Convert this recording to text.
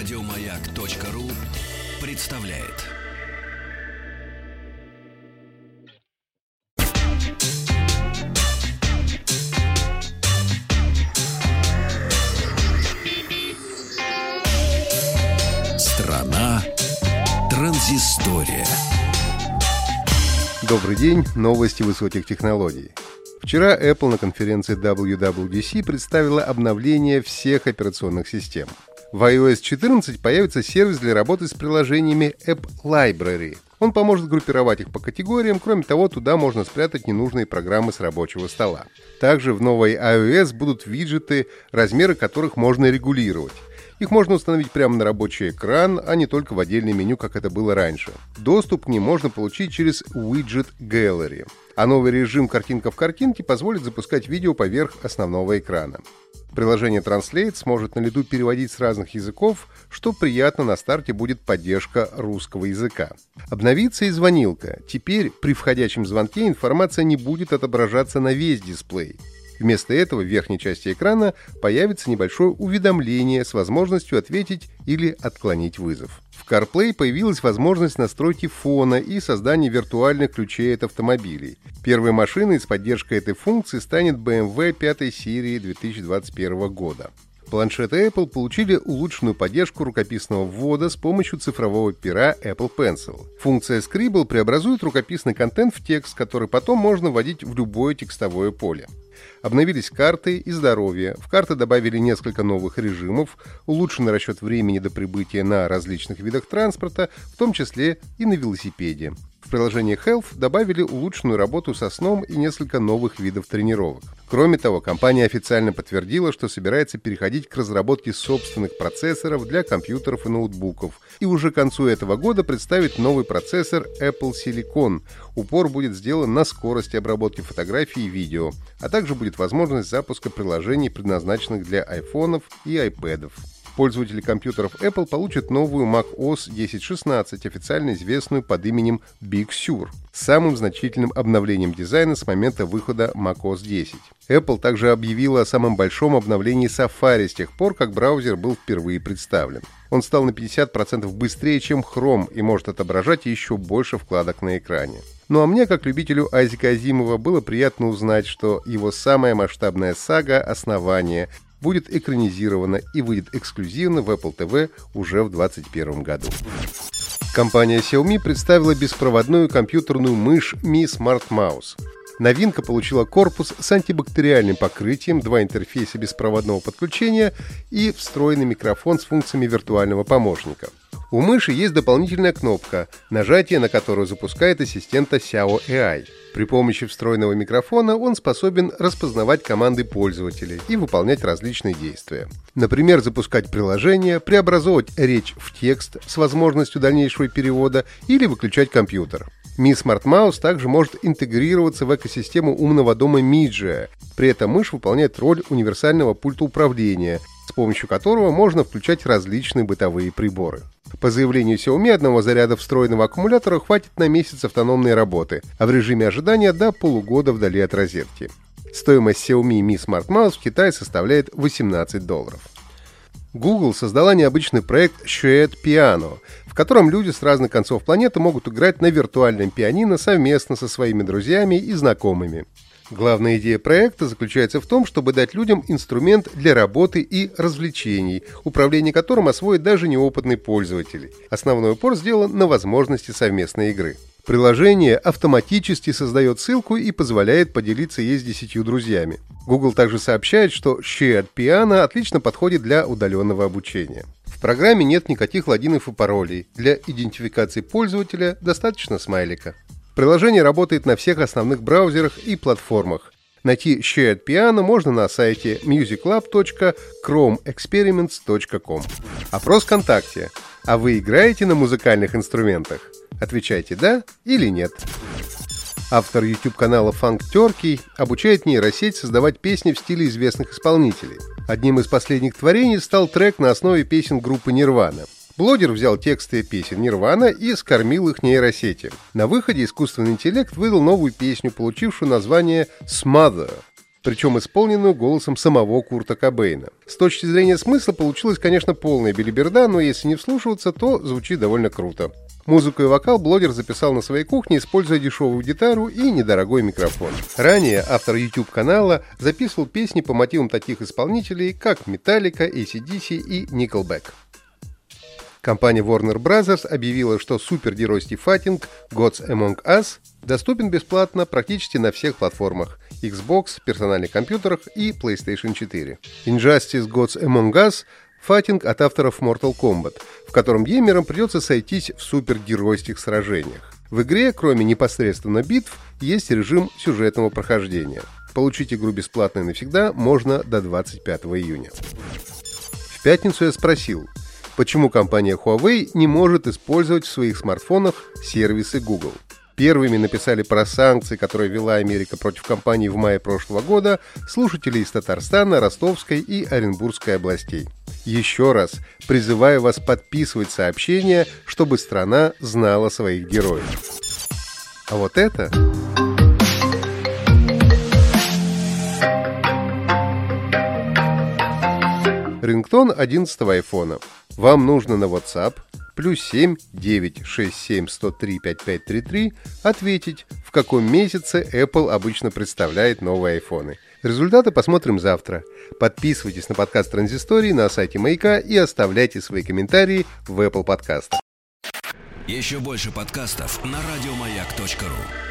Радиомаяк.ру представляет. Страна транзистория. Добрый день, новости высоких технологий. Вчера Apple на конференции WWDC представила обновление всех операционных систем. В iOS 14 появится сервис для работы с приложениями App Library. Он поможет группировать их по категориям, кроме того, туда можно спрятать ненужные программы с рабочего стола. Также в новой iOS будут виджеты, размеры которых можно регулировать. Их можно установить прямо на рабочий экран, а не только в отдельное меню, как это было раньше. Доступ к ним можно получить через Widget Gallery. А новый режим «Картинка в картинке» позволит запускать видео поверх основного экрана. Приложение Translate сможет на лету переводить с разных языков, что приятно на старте будет поддержка русского языка. Обновится и звонилка. Теперь при входящем звонке информация не будет отображаться на весь дисплей. Вместо этого в верхней части экрана появится небольшое уведомление с возможностью ответить или отклонить вызов. В CarPlay появилась возможность настройки фона и создания виртуальных ключей от автомобилей. Первой машиной с поддержкой этой функции станет BMW 5 серии 2021 года. Планшеты Apple получили улучшенную поддержку рукописного ввода с помощью цифрового пера Apple Pencil. Функция Scribble преобразует рукописный контент в текст, который потом можно вводить в любое текстовое поле. Обновились карты и здоровье. В карты добавили несколько новых режимов, улучшенный расчет времени до прибытия на различных видах транспорта, в том числе и на велосипеде. В приложении Health добавили улучшенную работу со сном и несколько новых видов тренировок. Кроме того, компания официально подтвердила, что собирается переходить к разработке собственных процессоров для компьютеров и ноутбуков, и уже к концу этого года представит новый процессор Apple Silicon. Упор будет сделан на скорости обработки фотографий и видео, а также будет возможность запуска приложений, предназначенных для айфонов и айпэдов. Пользователи компьютеров Apple получат новую macOS 10.16, официально известную под именем Big Sur, самым значительным обновлением дизайна с момента выхода macOS 10. Apple также объявила о самом большом обновлении Safari с тех пор, как браузер был впервые представлен. Он стал на 50% быстрее, чем Chrome и может отображать еще больше вкладок на экране. Ну а мне, как любителю Айзека Азимова, было приятно узнать, что его самая масштабная сага «Основание» будет экранизирована и выйдет эксклюзивно в Apple TV уже в 2021 году. Компания Xiaomi представила беспроводную компьютерную мышь Mi Smart Mouse. Новинка получила корпус с антибактериальным покрытием, два интерфейса беспроводного подключения и встроенный микрофон с функциями виртуального помощника. У мыши есть дополнительная кнопка, нажатие на которую запускает ассистента Xiao AI. При помощи встроенного микрофона он способен распознавать команды пользователей и выполнять различные действия. Например, запускать приложение, преобразовывать речь в текст с возможностью дальнейшего перевода или выключать компьютер. Mi Smart Mouse также может интегрироваться в экосистему умного дома Midge. При этом мышь выполняет роль универсального пульта управления, с помощью которого можно включать различные бытовые приборы. По заявлению Xiaomi, одного заряда встроенного аккумулятора хватит на месяц автономной работы, а в режиме ожидания до полугода вдали от розетки. Стоимость Xiaomi Mi Smart Mouse в Китае составляет 18 долларов. Google создала необычный проект Shared Piano, в котором люди с разных концов планеты могут играть на виртуальном пианино совместно со своими друзьями и знакомыми. Главная идея проекта заключается в том, чтобы дать людям инструмент для работы и развлечений, управление которым освоит даже неопытный пользователь. Основной упор сделан на возможности совместной игры. Приложение автоматически создает ссылку и позволяет поделиться ей с десятью друзьями. Google также сообщает, что Shared Piano отлично подходит для удаленного обучения. В программе нет никаких логинов и паролей. Для идентификации пользователя достаточно смайлика. Приложение работает на всех основных браузерах и платформах. Найти Shared Piano можно на сайте musiclab.chromeexperiments.com. Опрос ВКонтакте. А вы играете на музыкальных инструментах? Отвечайте «да» или «нет». Автор YouTube-канала Funk Turkey обучает нейросеть создавать песни в стиле известных исполнителей. Одним из последних творений стал трек на основе песен группы Nirvana. Блогер взял тексты песен Нирвана и скормил их нейросети. На выходе искусственный интеллект выдал новую песню, получившую название «Smother». причем исполненную голосом самого Курта Кобейна. С точки зрения смысла получилась, конечно, полная билиберда, но если не вслушиваться, то звучит довольно круто. Музыку и вокал блогер записал на своей кухне, используя дешевую гитару и недорогой микрофон. Ранее автор YouTube-канала записывал песни по мотивам таких исполнителей, как Metallica, ACDC и Nickelback. Компания Warner Bros. объявила, что супергеройский файтинг Gods Among Us доступен бесплатно практически на всех платформах Xbox, персональных компьютерах и PlayStation 4. Injustice Gods Among Us файтинг от авторов Mortal Kombat, в котором геймерам придется сойтись в супергеройских сражениях. В игре, кроме непосредственно битв, есть режим сюжетного прохождения. Получить игру бесплатно и навсегда можно до 25 июня. В пятницу я спросил, почему компания Huawei не может использовать в своих смартфонах сервисы Google. Первыми написали про санкции, которые вела Америка против компании в мае прошлого года слушатели из Татарстана, Ростовской и Оренбургской областей. Еще раз призываю вас подписывать сообщения, чтобы страна знала своих героев. А вот это... Рингтон 11 айфона. Вам нужно на WhatsApp плюс 7 967 103 5533 ответить, в каком месяце Apple обычно представляет новые айфоны. Результаты посмотрим завтра. Подписывайтесь на подкаст Транзистории на сайте Маяка и оставляйте свои комментарии в Apple подкастах. Еще больше подкастов на радиомаяк.ру